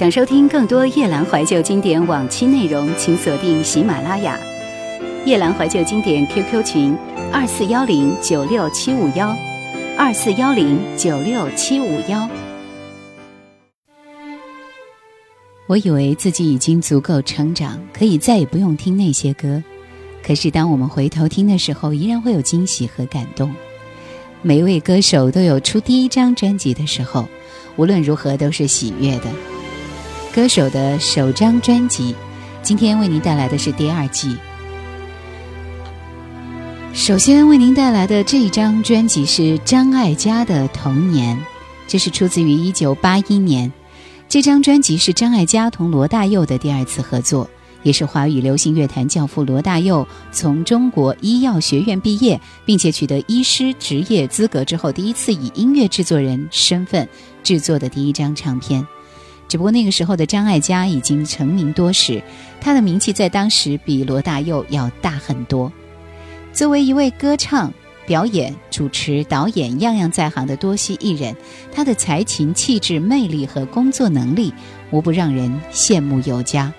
想收听更多夜兰怀旧经典往期内容，请锁定喜马拉雅《夜兰怀旧经典》QQ 群：二四幺零九六七五幺，二四幺零九六七五幺。我以为自己已经足够成长，可以再也不用听那些歌。可是当我们回头听的时候，依然会有惊喜和感动。每一位歌手都有出第一张专辑的时候，无论如何都是喜悦的。歌手的首张专辑，今天为您带来的是第二季。首先为您带来的这一张专辑是张艾嘉的《童年》，这是出自于一九八一年。这张专辑是张艾嘉同罗大佑的第二次合作，也是华语流行乐坛教父罗大佑从中国医药学院毕业并且取得医师职业资格之后，第一次以音乐制作人身份制作的第一张唱片。只不过那个时候的张艾嘉已经成名多时，他的名气在当时比罗大佑要大很多。作为一位歌唱、表演、主持、导演样样在行的多栖艺人，他的才情、气质、魅力和工作能力无不让人羡慕有加。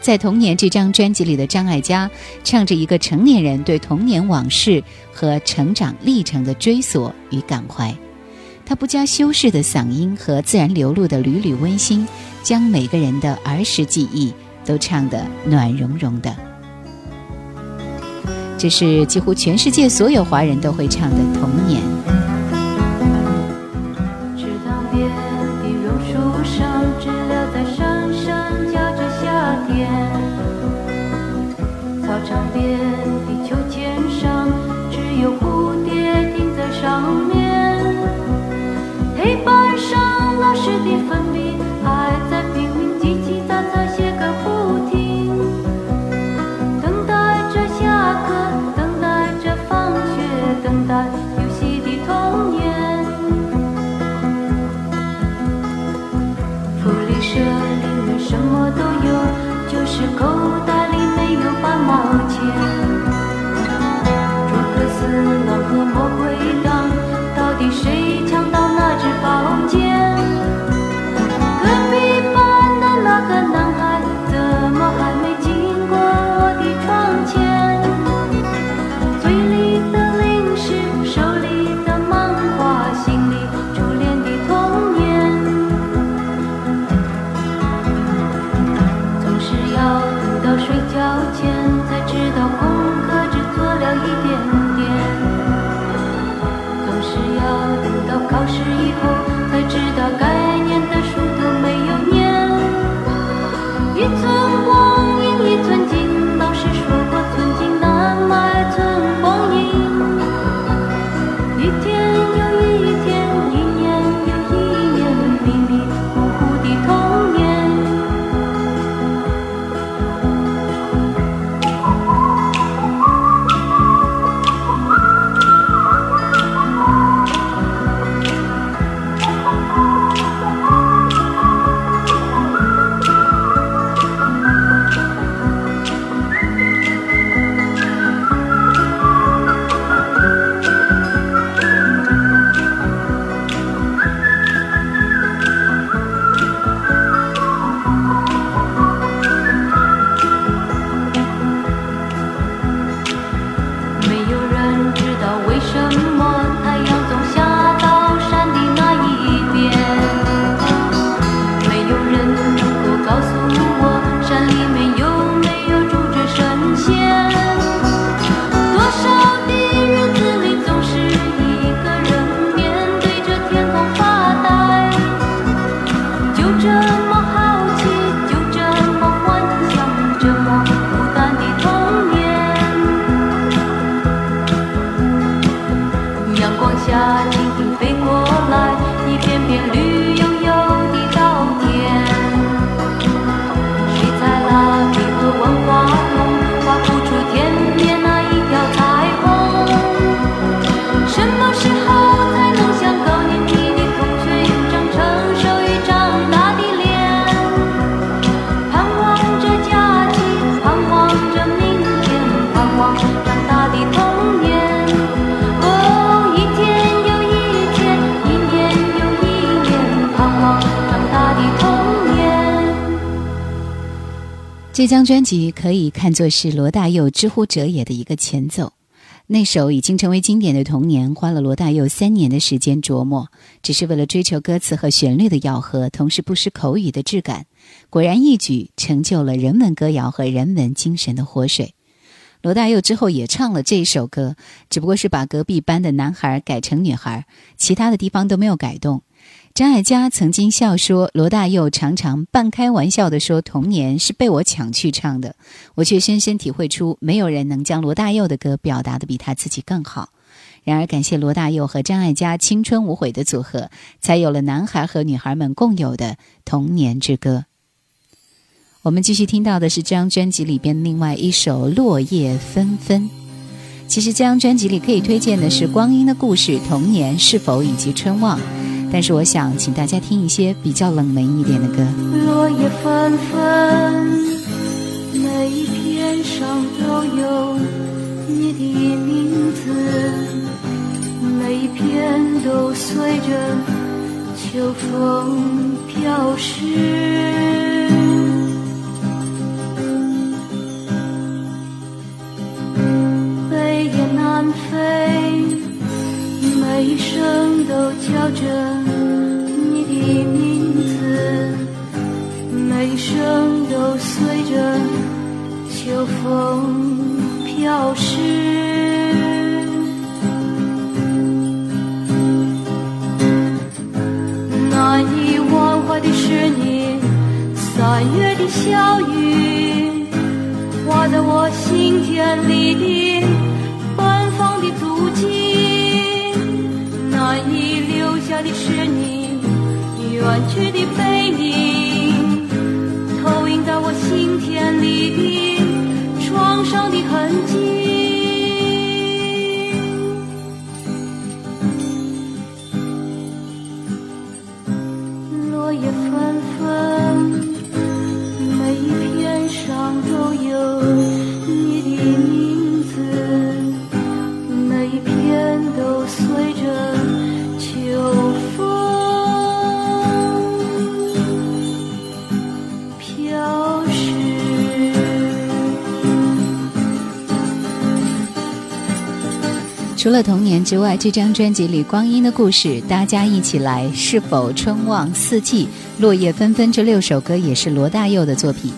在《童年》这张专辑里的张艾嘉，唱着一个成年人对童年往事和成长历程的追索与感怀。他不加修饰的嗓音和自然流露的缕缕温馨，将每个人的儿时记忆都唱得暖融融的。这是几乎全世界所有华人都会唱的《童年》。口袋。这张专辑可以看作是罗大佑《知乎者也》的一个前奏。那首已经成为经典的《童年》，花了罗大佑三年的时间琢磨，只是为了追求歌词和旋律的咬合，同时不失口语的质感。果然一举成就了人文歌谣和人文精神的活水。罗大佑之后也唱了这首歌，只不过是把隔壁班的男孩改成女孩，其他的地方都没有改动。张艾嘉曾经笑说，罗大佑常常半开玩笑地说，童年是被我抢去唱的。我却深深体会出，没有人能将罗大佑的歌表达得比他自己更好。然而，感谢罗大佑和张艾嘉青春无悔的组合，才有了男孩和女孩们共有的童年之歌。我们继续听到的是这张专辑里边另外一首《落叶纷纷》。其实，张专辑里可以推荐的是《光阴的故事》《童年》是否以及《春望》，但是我想请大家听一些比较冷门一点的歌。落叶纷纷，每一片上都有你的名字，每一片都随着秋风飘逝。南飞，每一声都叫着你的名字，每一声都随着秋风飘逝。难以忘怀的是你三月的小雨，化在我心田里的。的是你，远去的背影。之外，这张专辑里《光阴的故事》、《大家一起来》、《是否春望》、《四季》、《落叶纷纷》这六首歌也是罗大佑的作品。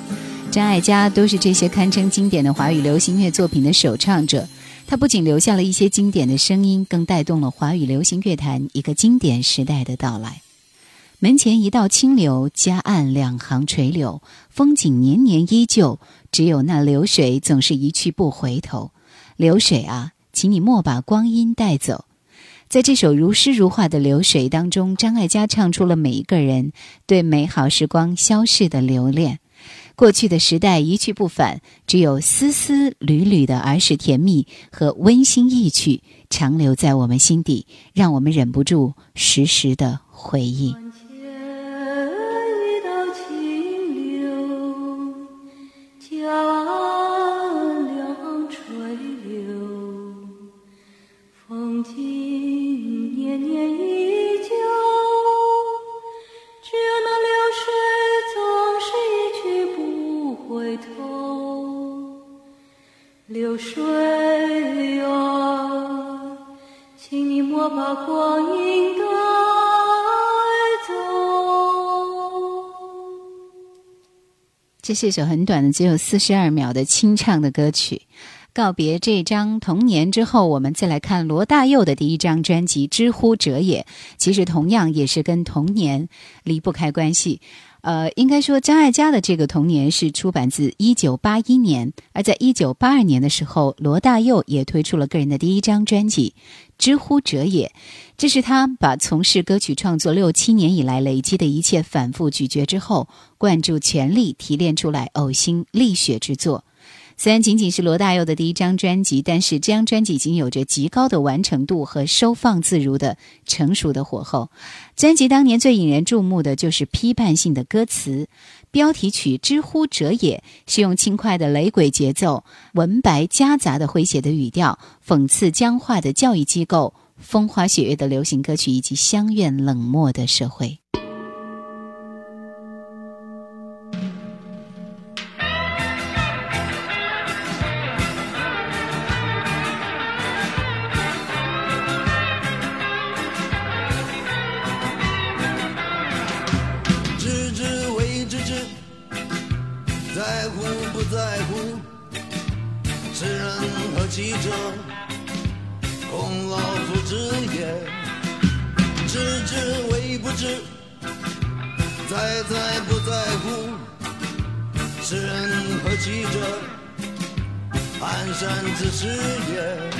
张艾嘉都是这些堪称经典的华语流行乐作品的首唱者。他不仅留下了一些经典的声音，更带动了华语流行乐坛一个经典时代的到来。门前一道清流，江岸两行垂柳，风景年年依旧，只有那流水总是一去不回头。流水啊！请你莫把光阴带走，在这首如诗如画的流水当中，张艾嘉唱出了每一个人对美好时光消逝的留恋。过去的时代一去不返，只有丝丝缕缕的儿时甜蜜和温馨意趣，长留在我们心底，让我们忍不住时时的回忆。情年年依旧，只有那流水总是一去不回头。流水啊，请你莫把光阴带走。这是一首很短的，只有四十二秒的清唱的歌曲。告别这张《童年》之后，我们再来看罗大佑的第一张专辑《知乎者也》。其实同样也是跟童年离不开关系。呃，应该说张艾嘉的这个《童年》是出版自一九八一年，而在一九八二年的时候，罗大佑也推出了个人的第一张专辑《知乎者也》。这是他把从事歌曲创作六七年以来累积的一切反复咀嚼之后，灌注全力提炼出来呕心沥血之作。虽然仅仅是罗大佑的第一张专辑，但是这张专辑已经有着极高的完成度和收放自如的成熟的火候。专辑当年最引人注目的就是批判性的歌词，标题曲《知乎者也》是用轻快的雷鬼节奏、文白夹杂的诙谐的语调，讽刺僵化的教育机构、风花雪月的流行歌曲以及乡愿冷漠的社会。其者，孔老夫之也。知之为不知，在在不在乎。知人何其者？安山子是也。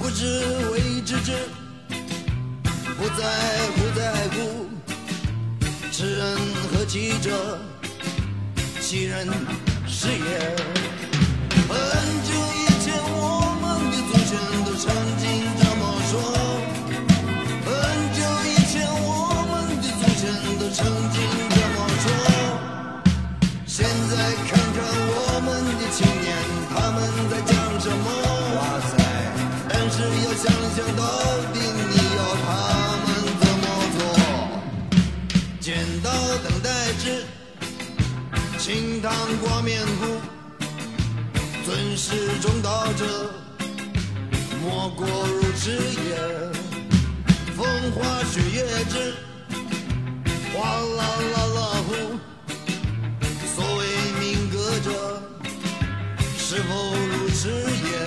不知为知之，不在乎在乎。知人何其者？其人是也。唐挂面鼓，尊师重道者，莫过如此也。风花雪月之，哗啦啦啦呼。所谓命歌者，是否如此也？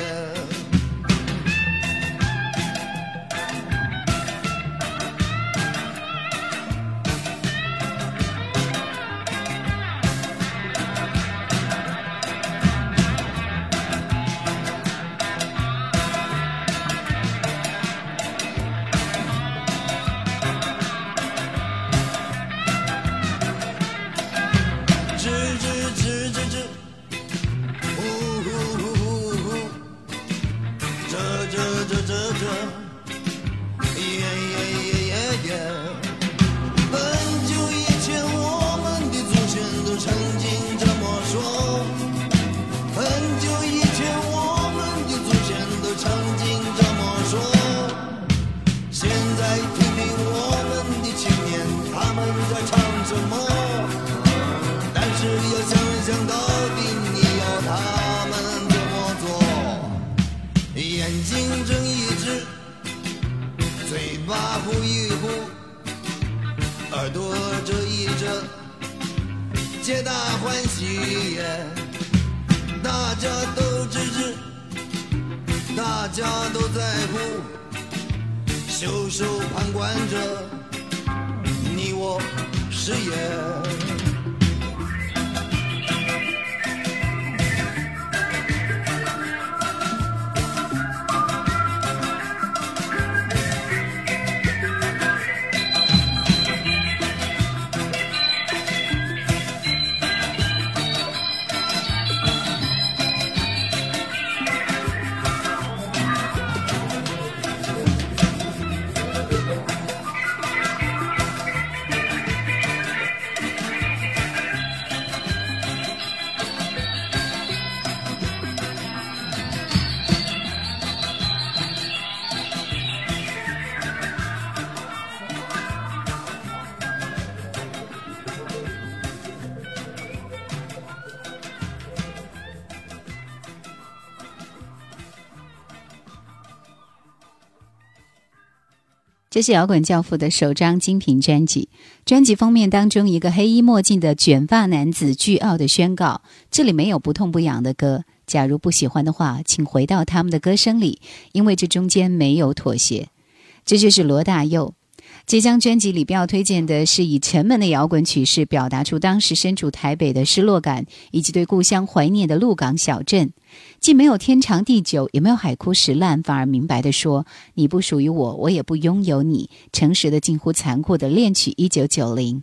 皆大欢喜，大家都支持，大家都在乎，袖手旁观者，你我谁也。这是摇滚教父的首张精品专辑。专辑封面当中，一个黑衣墨镜的卷发男子，巨傲的宣告：“这里没有不痛不痒的歌。假如不喜欢的话，请回到他们的歌声里，因为这中间没有妥协。”这就是罗大佑。这张专辑里，要推荐的是以沉闷的摇滚曲式表达出当时身处台北的失落感以及对故乡怀念的《鹿港小镇》，既没有天长地久，也没有海枯石烂，反而明白的说：“你不属于我，我也不拥有你。”诚实的近乎残酷的恋曲《一九九零》。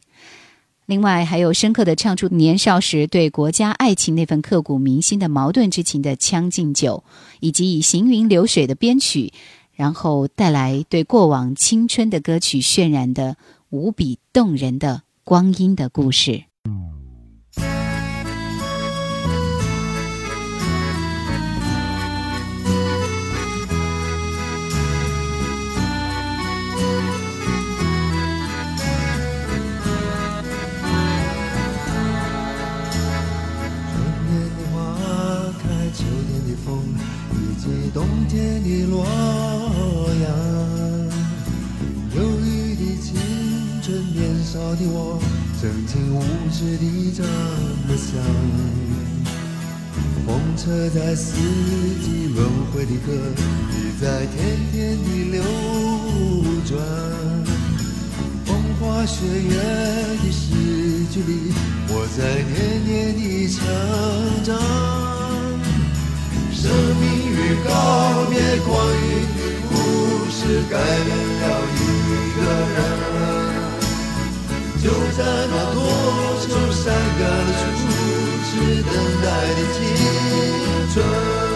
另外，还有深刻的唱出年少时对国家爱情那份刻骨铭心的矛盾之情的《将进酒》，以及以行云流水的编曲。然后带来对过往青春的歌曲渲染的无比动人的光阴的故事。冬天的落。的我曾经无知地这么想，风车在四季轮回的歌里在天天地流转，风花雪月的诗句里我在年年的成长，生命与告别光阴的故事改变了一个人。就在那多愁善感的、初知等待的青春。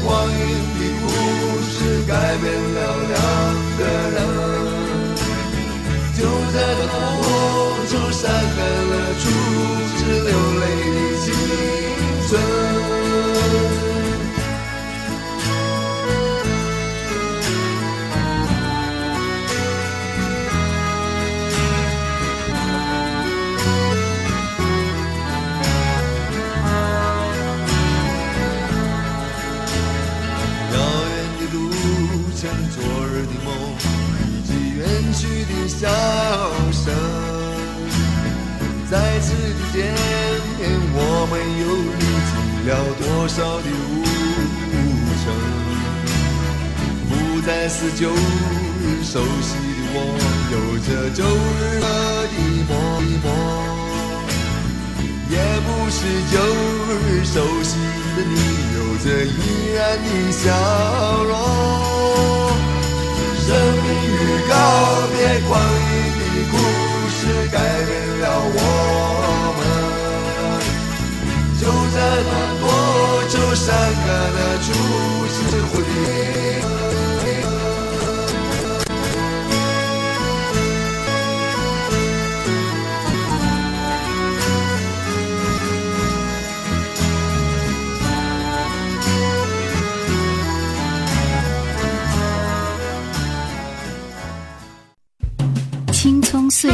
笑声。再次的见面，我们又历经了多少的路程？不再是旧日熟悉的我，有着旧日的沉默；也不是旧日熟悉的你，有着依然的笑容。生命与告别，光阴的故事改变了我们。就在那多愁善感的初回忆。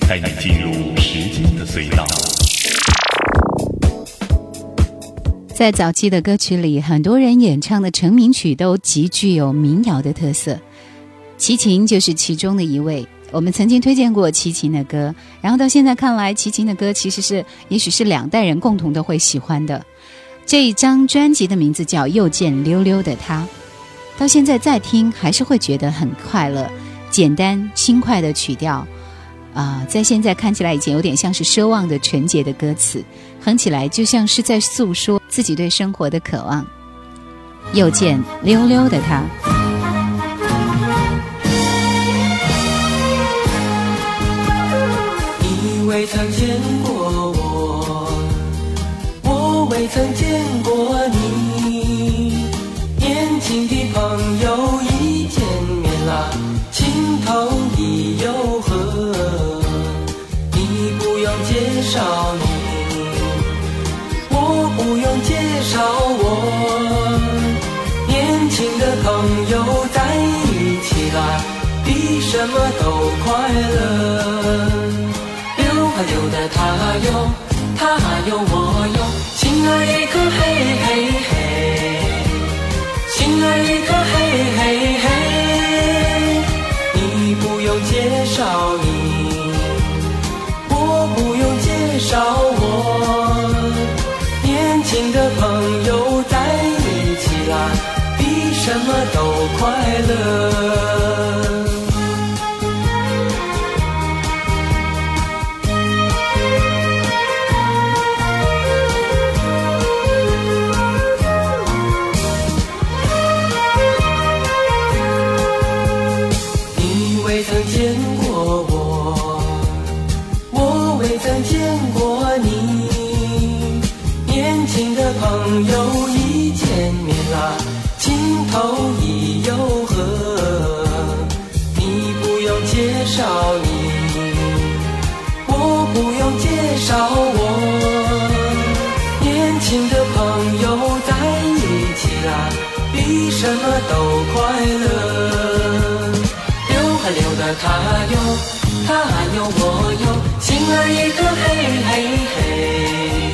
带你进入时间的隧道。在早期的歌曲里，很多人演唱的成名曲都极具有民谣的特色。齐秦就是其中的一位。我们曾经推荐过齐秦的歌，然后到现在看来，齐秦的歌其实是，也许是两代人共同都会喜欢的。这一张专辑的名字叫《又见溜溜的他》，到现在再听还是会觉得很快乐、简单轻快的曲调。啊，在现在看起来，已经有点像是奢望的纯洁的歌词，哼起来就像是在诉说自己对生活的渴望。又见溜溜的他，你未曾见过我，我未曾见过你，年轻的朋友一见面啊，情投意又合。介绍你，我不用介绍我，年轻的朋友在一起啦，比什么都快乐。溜啊溜的他有他有我有，亲儿一颗嘿嘿嘿，亲儿一嘿。什么都快乐。我有心儿一颗，嘿嘿嘿，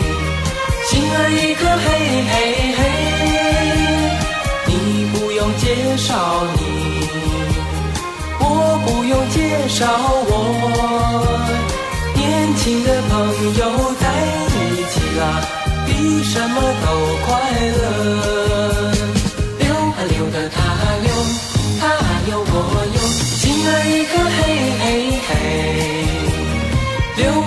心儿一颗，嘿嘿嘿。你不用介绍你，我不用介绍我。年轻的朋友在一起啊，比什么都快乐。溜啊溜的他有，他有我有，心儿。一。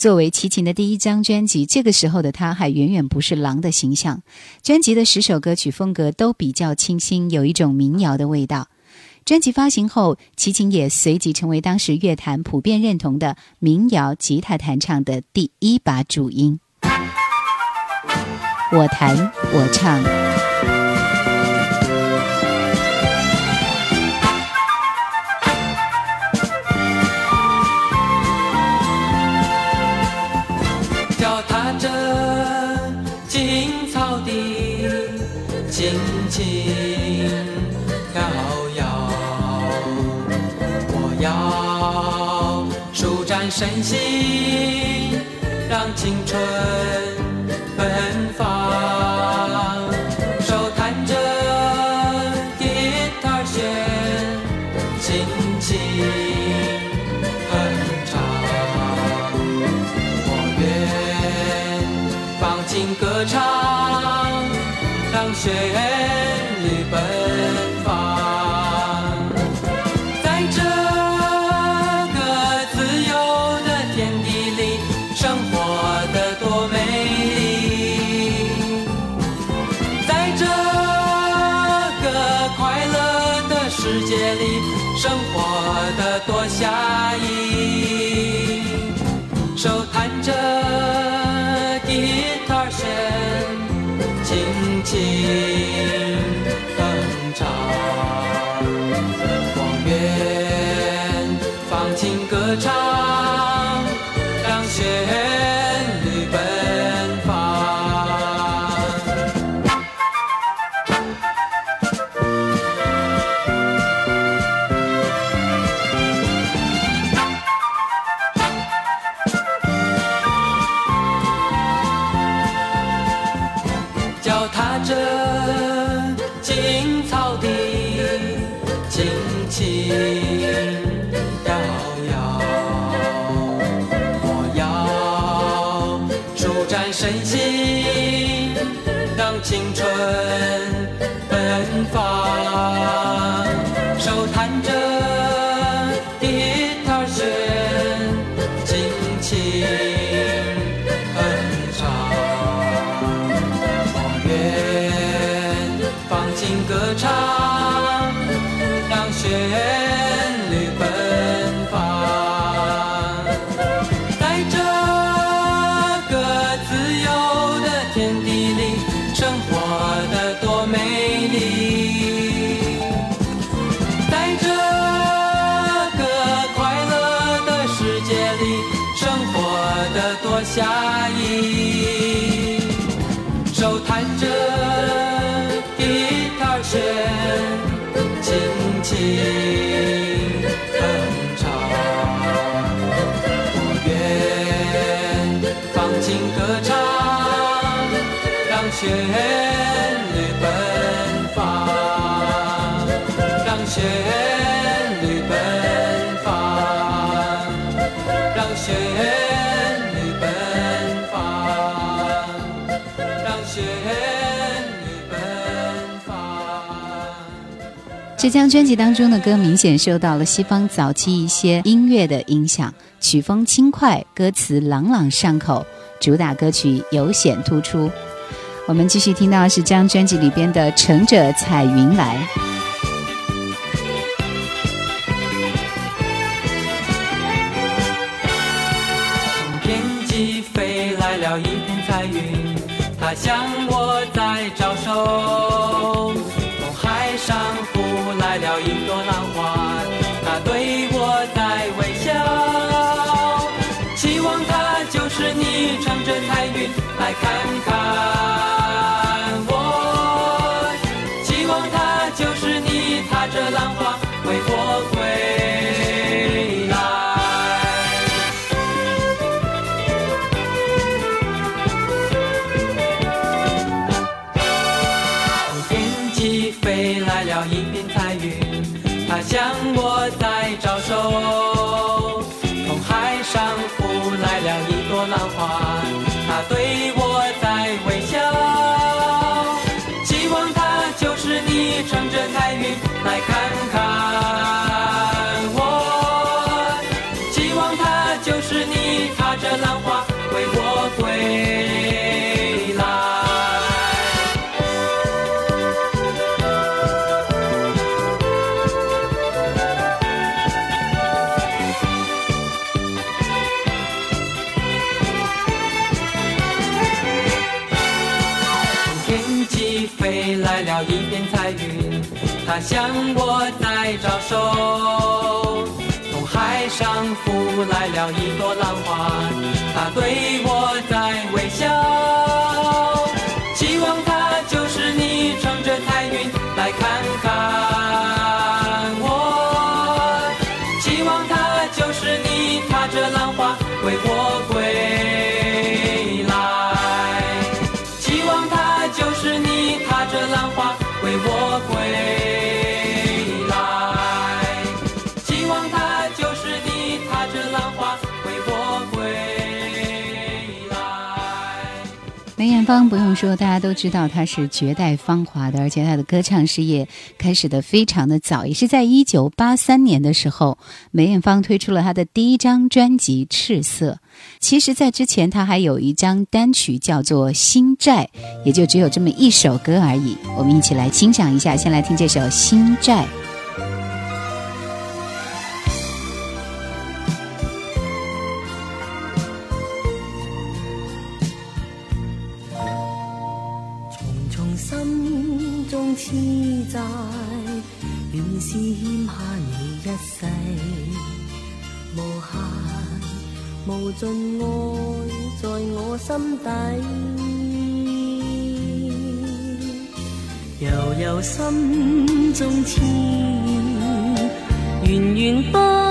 作为齐秦的第一张专辑，这个时候的他还远远不是狼的形象。专辑的十首歌曲风格都比较清新，有一种民谣的味道。专辑发行后，齐秦也随即成为当时乐坛普遍认同的民谣吉他弹唱的第一把主音。我弹，我唱。真心让青春奔放，手弹着吉他弦，轻轻哼唱。我愿放情歌唱，让旋律奔。的多侠义，手弹着吉他弦，轻轻哼唱，我愿放情歌唱，让旋律奔放，让旋这张专辑当中的歌明显受到了西方早期一些音乐的影响，曲风轻快，歌词朗朗上口，主打歌曲尤显突出。我们继续听到是这张专辑里边的《乘着彩云来》。从天际飞来了一片彩云，它像。看看我，希望他就是你，踏着浪花为我归来。天际飞来了一片彩云，它向我在招手。从海上浮来了一朵浪花，它对。浮来了一朵浪花，它对我。不用说，大家都知道她是绝代芳华的，而且她的歌唱事业开始的非常的早，也是在一九八三年的时候，梅艳芳推出了她的第一张专辑《赤色》。其实，在之前她还有一张单曲叫做《心债》，也就只有这么一首歌而已。我们一起来欣赏一下，先来听这首《心债》。从心中痴债，原是欠下你一世无限无尽爱，在我心底，悠悠心中痴，源源不。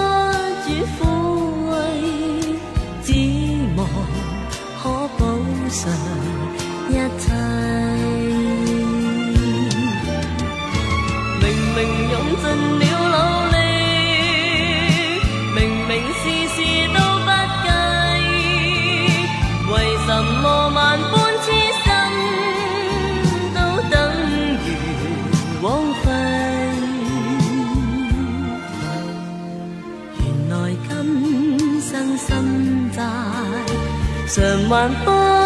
万般。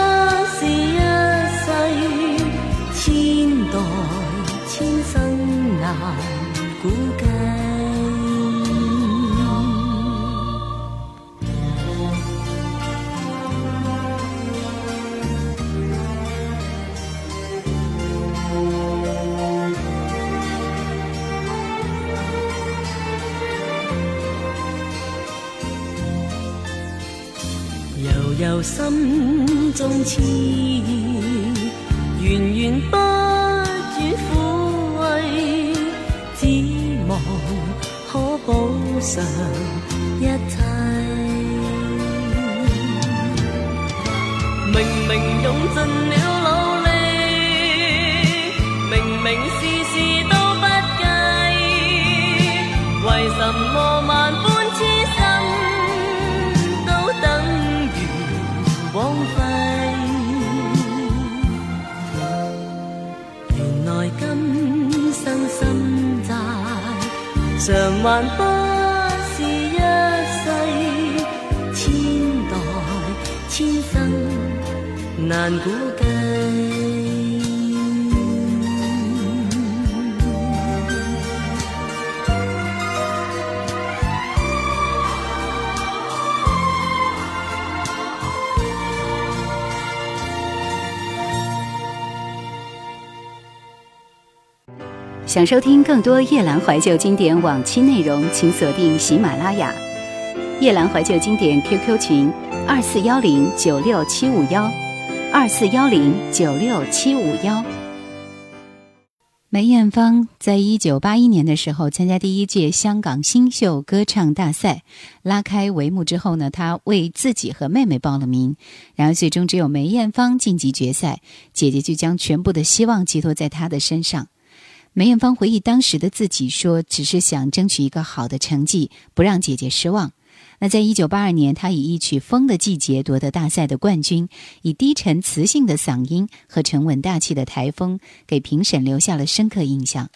心中痴，意，源源不绝苦慰，指望可补偿一切。明明用尽了努力，明明事事都不计，为什么万般？常还不是一世，千代千生难估计。想收听更多夜兰怀旧经典往期内容，请锁定喜马拉雅《夜兰怀旧经典》QQ 群：二四幺零九六七五幺，二四幺零九六七五幺。梅艳芳在一九八一年的时候参加第一届香港新秀歌唱大赛，拉开帷幕之后呢，她为自己和妹妹报了名，然后最终只有梅艳芳晋级决赛，姐姐就将全部的希望寄托在她的身上。梅艳芳回忆当时的自己说：“只是想争取一个好的成绩，不让姐姐失望。”那在1982年，她以一曲《风的季节》夺得大赛的冠军，以低沉磁性的嗓音和沉稳大气的台风，给评审留下了深刻印象。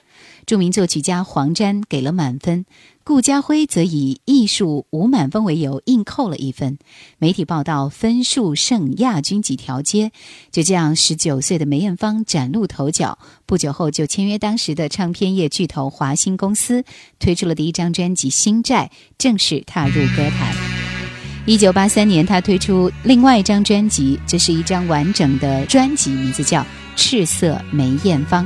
著名作曲家黄沾给了满分，顾嘉辉则以艺术无满分为由硬扣了一分。媒体报道分数胜亚军几条街，就这样，十九岁的梅艳芳崭露头角。不久后就签约当时的唱片业巨头华星公司，推出了第一张专辑《新债》，正式踏入歌坛。一九八三年，她推出另外一张专辑，这是一张完整的专辑，名字叫《赤色梅艳芳》。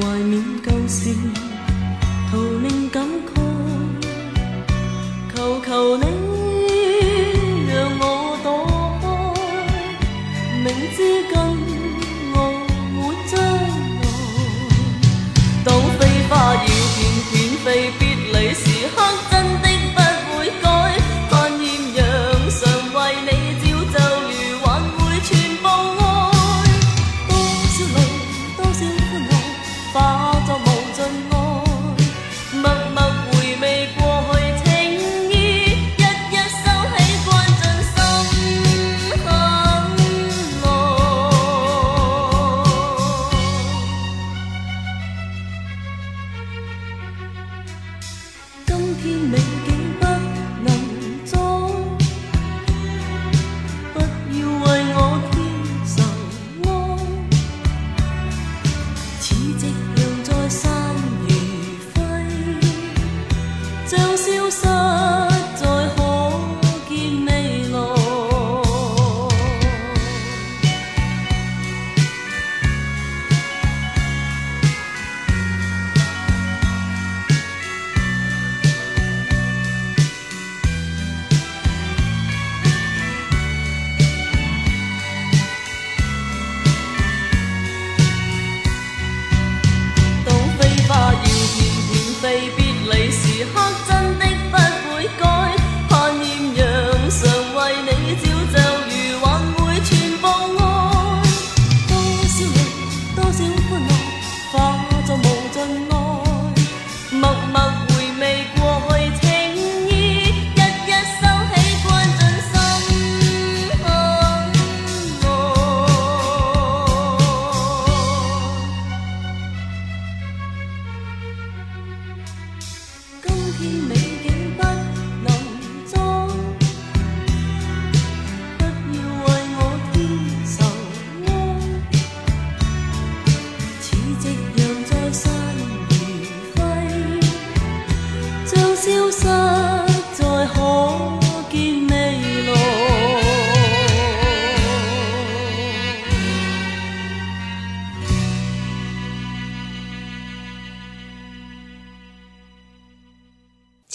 怀念旧事，徒令感慨。求求你，让我躲开。明知今爱，会将来，当飞花，要片片飞。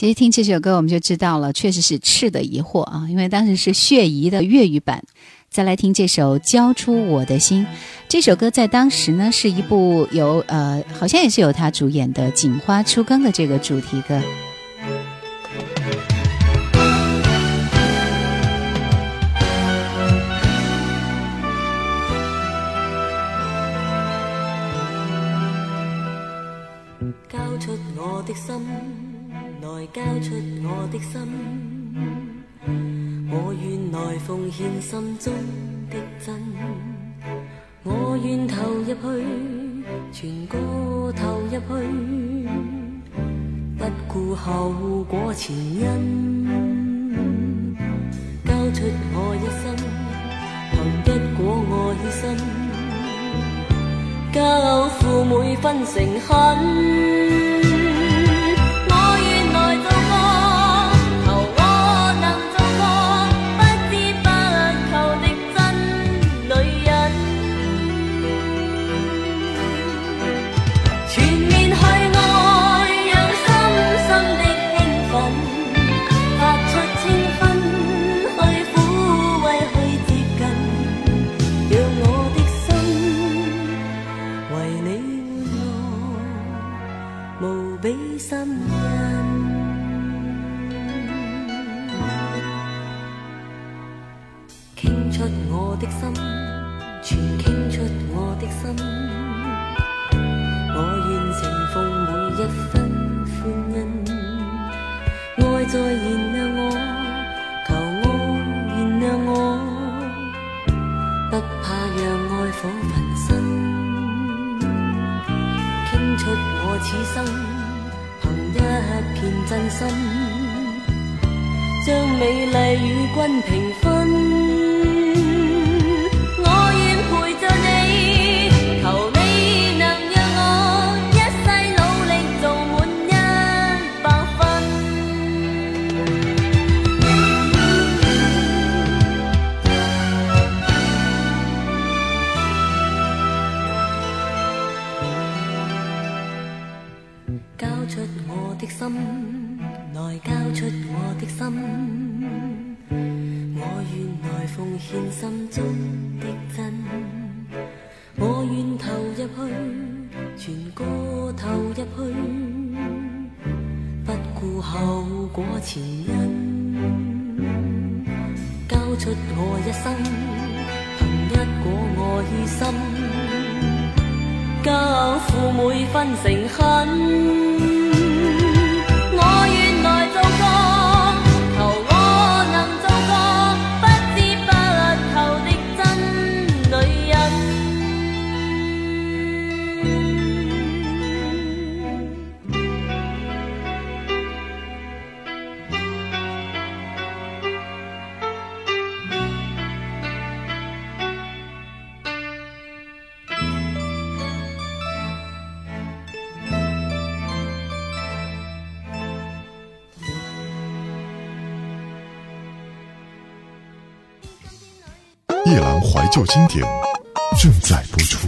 其实听这首歌我们就知道了，确实是赤的疑惑啊，因为当时是血姨的粤语版。再来听这首《交出我的心》，这首歌在当时呢，是一部由呃，好像也是由他主演的《警花出更》的这个主题歌。交出我的心，我愿来奉献心中的真，我愿投入去，全歌投入去，不顾后果前因。交出我一生，凭一果一心，交付每分诚恳。心，我愿情奉每一分欢恩，爱在燃亮我，求爱燃亮我，不怕让爱火焚身，倾出我此生，凭一片真心，将美丽与君平分。出我的心，来交出我的心，我愿来奉献心中的真，我愿投入去，全歌投入去，不顾后果前因。交出我一生，凭一个爱心，交付每分诚恳。经典正在播出。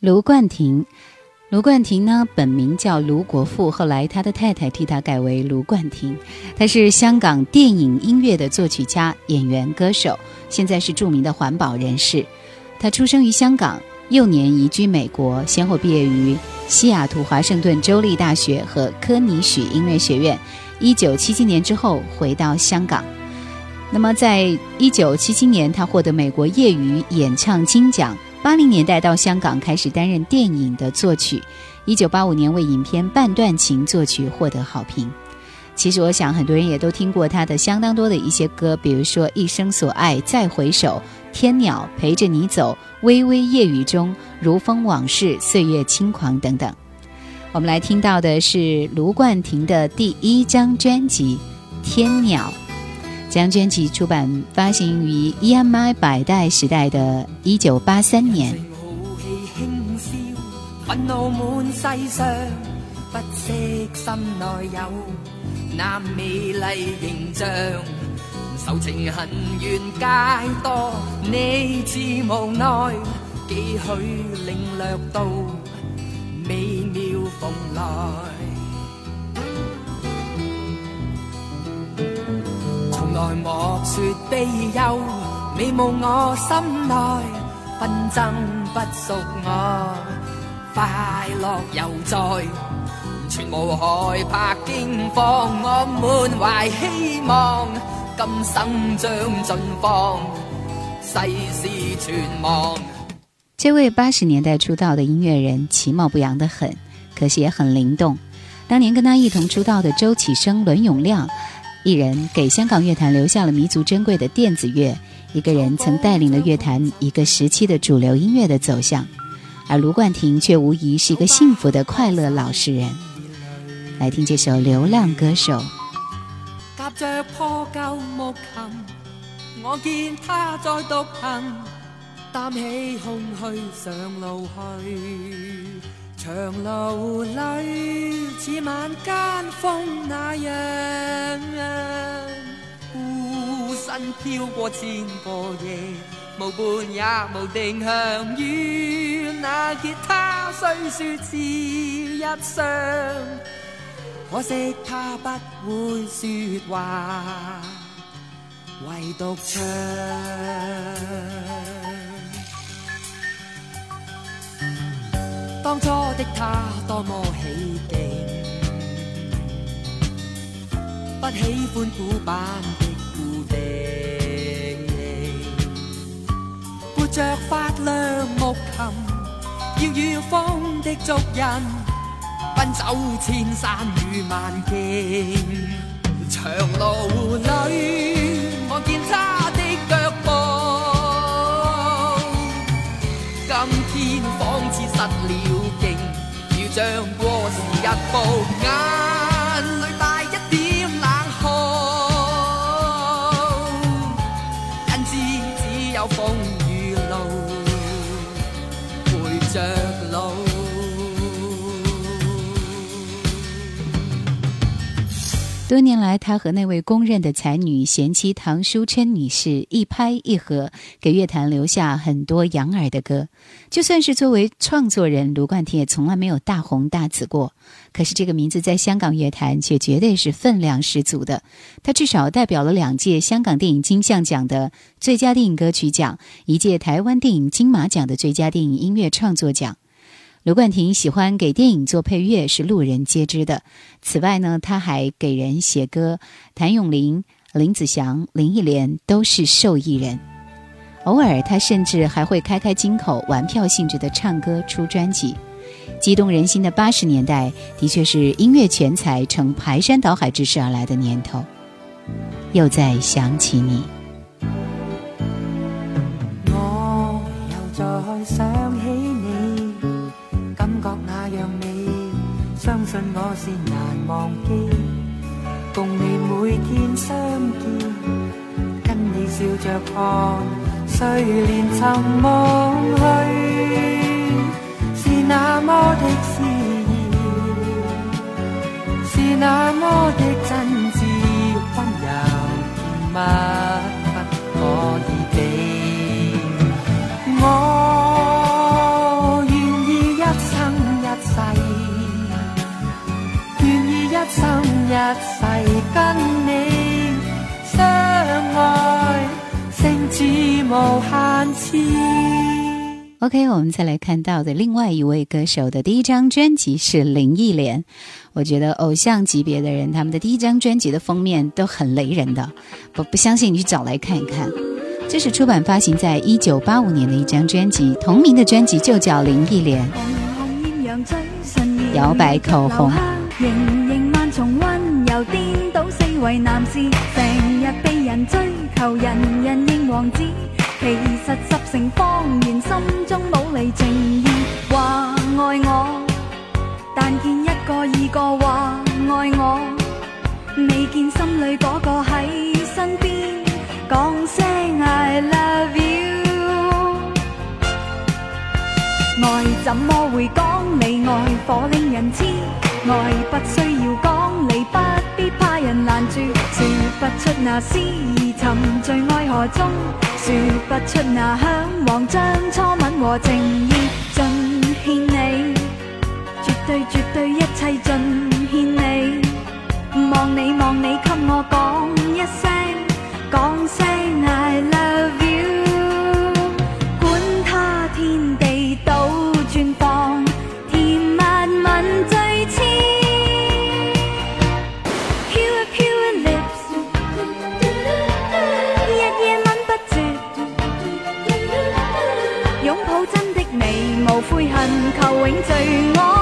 卢冠廷，卢冠廷呢？本名叫卢国富，后来他的太太替他改为卢冠廷。他是香港电影音乐的作曲家、演员、歌手，现在是著名的环保人士。他出生于香港，幼年移居美国，先后毕业于西雅图华盛顿州立大学和科尼许音乐学院。一九七七年之后回到香港。那么，在一九七七年，他获得美国业余演唱金奖。八零年代到香港开始担任电影的作曲，一九八五年为影片《半段情》作曲，获得好评。其实，我想很多人也都听过他的相当多的一些歌，比如说《一生所爱》《再回首》《天鸟》《陪着你走》《微微夜雨中》《如风往事》《岁月轻狂》等等。我们来听到的是卢冠廷的第一张专辑《天鸟》。将专辑出版发行于 EMI 百代时代的一九八三年。愤怒满世上，不惜心内有那美丽形象，愁情恨怨皆多，你自无奈，几许领略到美妙逢来。来莫说悲忧你冇我心内纷争不属我快乐又在全无害怕惊慌我满怀希望今生将尽放世事全忘这位八十年代出道的音乐人其貌不扬得很可惜也很灵动当年跟他一同出道的周启生伦永亮一人给香港乐坛留下了弥足珍贵的电子乐，一个人曾带领了乐坛一个时期的主流音乐的走向，而卢冠廷却无疑是一个幸福的快乐老实人。来听这首《流浪歌手》。着破木琴，我他行，起空上路去。长路里，似晚间风那样，孤身飘过千个夜，无伴也无定向。与那吉他虽说是一双，可惜他不会说话，唯独唱。当初的他多么喜劲，不喜欢古板的固定，背着发亮木琴，要与风的足印奔走千山与万径，长路里望见他的脚步，今天仿似失联。像过时日报。多年来，他和那位公认的才女贤妻唐淑琛女士一拍一合，给乐坛留下很多养耳的歌。就算是作为创作人，卢冠廷也从来没有大红大紫过。可是这个名字在香港乐坛却绝对是分量十足的。他至少代表了两届香港电影金像奖的最佳电影歌曲奖，一届台湾电影金马奖的最佳电影音乐创作奖。刘冠廷喜欢给电影做配乐，是路人皆知的。此外呢，他还给人写歌，谭咏麟、林子祥、林忆莲都是受益人。偶尔，他甚至还会开开金口，玩票性质的唱歌出专辑。激动人心的八十年代，的确是音乐全才呈排山倒海之势而来的年头。又在想起你。忘记，共你每天相见，跟你笑着看睡莲沉梦去，是那么的诗意，是那么的真挚，温柔甜蜜。跟你相爱，无限次。OK，我们再来看到的另外一位歌手的第一张专辑是林忆莲。我觉得偶像级别的人，他们的第一张专辑的封面都很雷人的，不不相信你去找来看一看。这是出版发行在一九八五年的一张专辑，同名的专辑就叫《林忆莲》。摇摆口红。又颠倒四位男士，成日被人追求，人人认王子。其实十成谎言，心中冇离情意，话爱我，但见一个二个话爱我，未见心里嗰个喺身边，讲声 I love you。爱怎么会讲？你爱火令人痴，爱不需要。那思意，沉醉爱河中，说不出那向往，将初吻和情意尽献你，绝对绝对一切尽献你，望你望你给我讲一声，讲声 I love you。永聚我。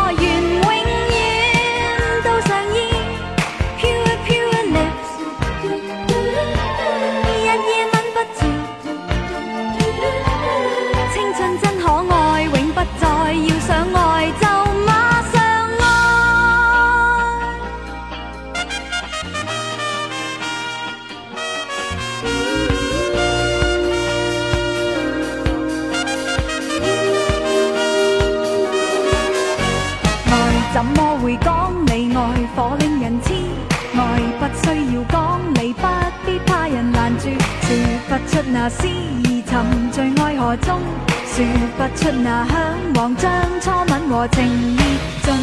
那诗意沉醉爱河中，说不出那向往，将初吻和情意尽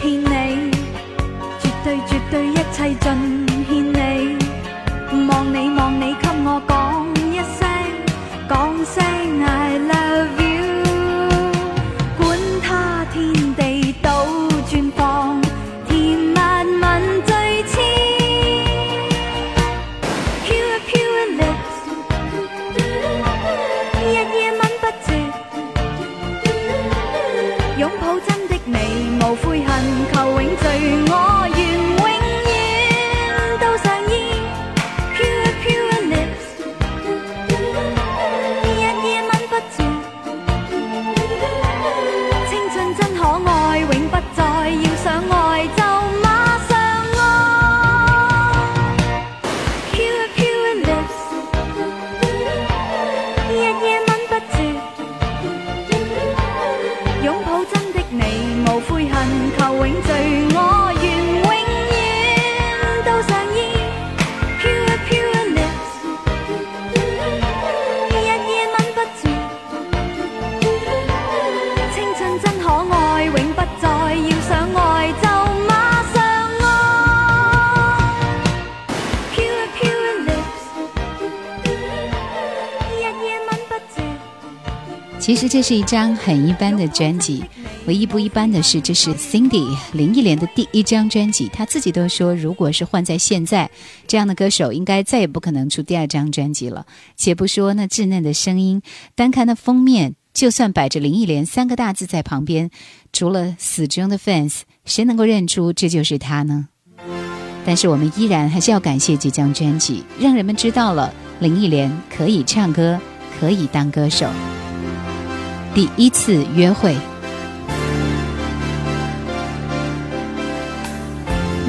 献你，绝对绝对一切尽献你，望你望你给我讲一声，讲声 I love you。其实这是一张很一般的专辑，唯一不一般的是这是 Cindy 林忆莲的第一张专辑。她自己都说，如果是换在现在，这样的歌手应该再也不可能出第二张专辑了。且不说那稚嫩的声音，单看那封面，就算摆着林忆莲三个大字在旁边，除了死忠的 fans，谁能够认出这就是她呢？但是我们依然还是要感谢这张专辑，让人们知道了林忆莲可以唱歌，可以当歌手。第一次约会，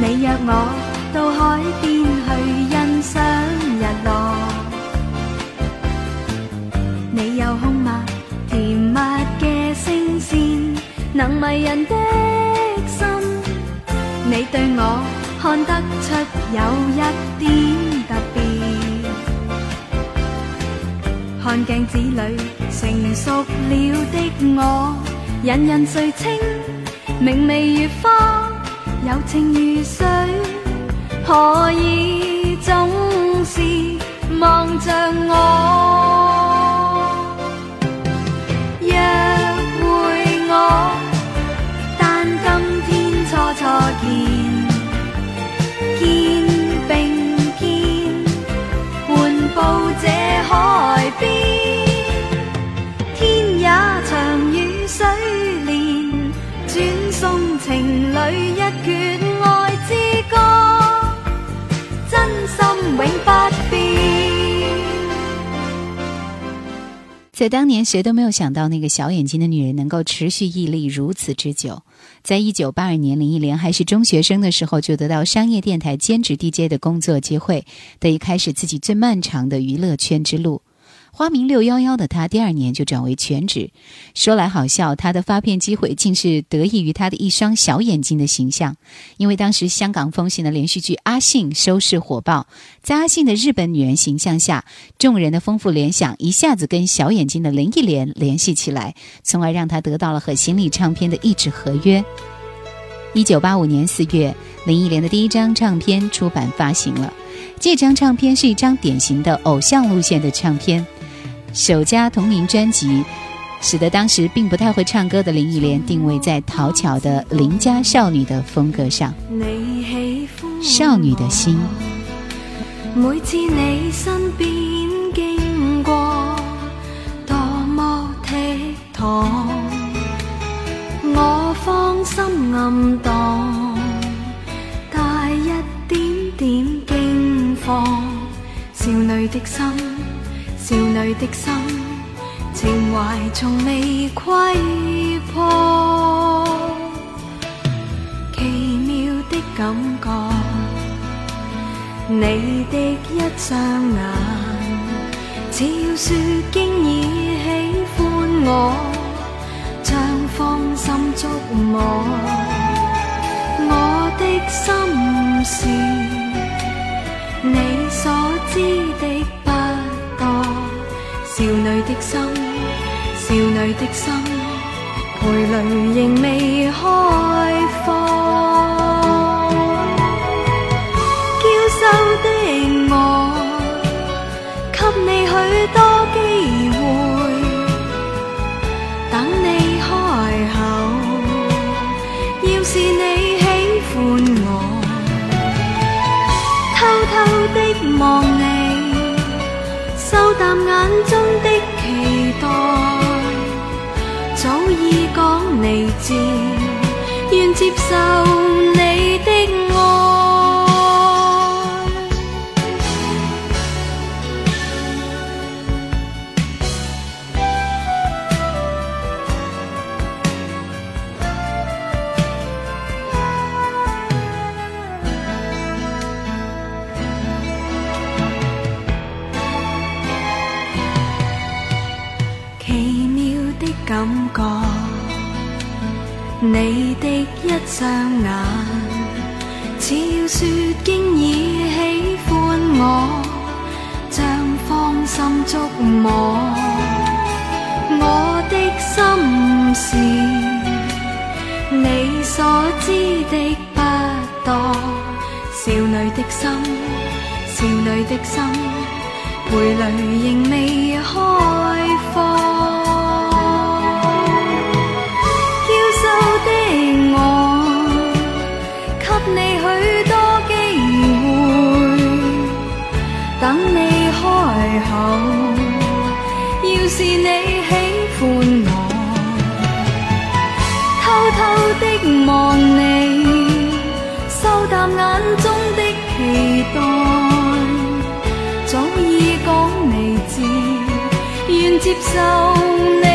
你约我到海边去欣赏日落。你有空吗？甜蜜嘅声线能迷人的心。你对我看得出有一点特别。看镜子里成熟了的我，人人谁清明媚如花，有情如水，何以总是望着我？约会我，但今天初初见。到这海边，天也长与水连，转送情侣一阙爱之歌，真心永不变。在当年，谁都没有想到那个小眼睛的女人能够持续毅力如此之久。在一九八二年，林忆莲还是中学生的时候，就得到商业电台兼职 DJ 的工作机会，得以开始自己最漫长的娱乐圈之路。花名六幺幺的他，第二年就转为全职。说来好笑，他的发片机会竟是得益于他的一双小眼睛的形象，因为当时香港风行的连续剧《阿信》收视火爆，在阿信的日本女人形象下，众人的丰富联想一下子跟小眼睛的林忆莲联系起来，从而让他得到了和新力唱片的一纸合约。一九八五年四月，林忆莲的第一张唱片出版发行了。这张唱片是一张典型的偶像路线的唱片。首家同名专辑使得当时并不太会唱歌的林忆莲定位在讨巧的邻家少女的风格上，你喜欢少女的心，每次你身边经过，多么倜傥，我放心暗荡，带一点点惊慌，少女的心。少女的心，情怀从未亏破。奇妙的感觉，你的一双眼，只要说经已喜欢我，像放心捉摸。我的心事，你所知。少女的心，少女的心，蓓蕾仍未开放。受你的爱，奇妙的感觉。你的一双眼，似要说经已喜欢我，将芳心捉摸。我的心事，你所知的不多。少女的心，少女的心，蓓蕾仍未开放。早已讲你知，愿接受。你。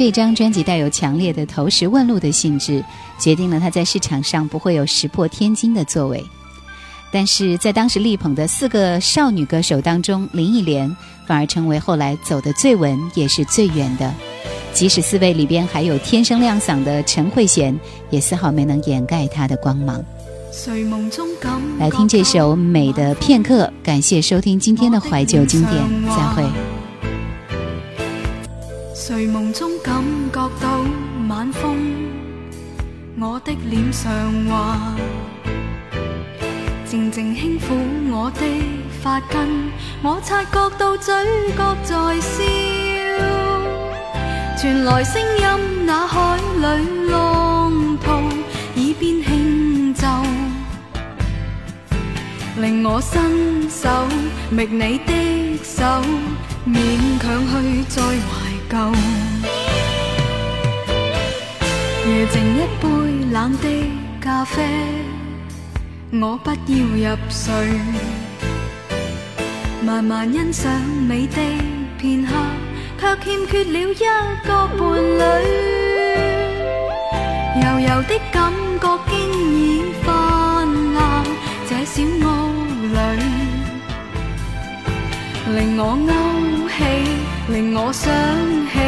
这张专辑带有强烈的投石问路的性质，决定了它在市场上不会有石破天惊的作为。但是在当时力捧的四个少女歌手当中，林忆莲反而成为后来走得最稳也是最远的。即使四位里边还有天生亮嗓的陈慧娴，也丝毫没能掩盖她的光芒。睡梦中来听这首《美的片刻》，感谢收听今天的怀旧经典，再会。睡梦中感觉到晚风，我的脸上滑，静静轻抚我的发根，我察觉到嘴角在笑，传来声音那海里浪涛，耳变轻奏，令我伸手觅你的手，勉强去再怀。够。夜静一杯冷的咖啡，我不要入睡。慢慢欣赏美的片刻，却欠缺了一个伴侣。柔柔的感觉经已泛滥这小屋里，令我勾起。令我想起，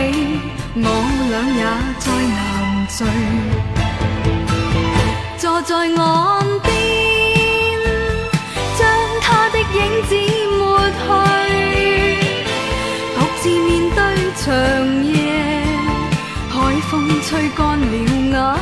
我俩也在难聚。坐在岸边，将他的影子抹去，独自面对长夜，海风吹干了眼。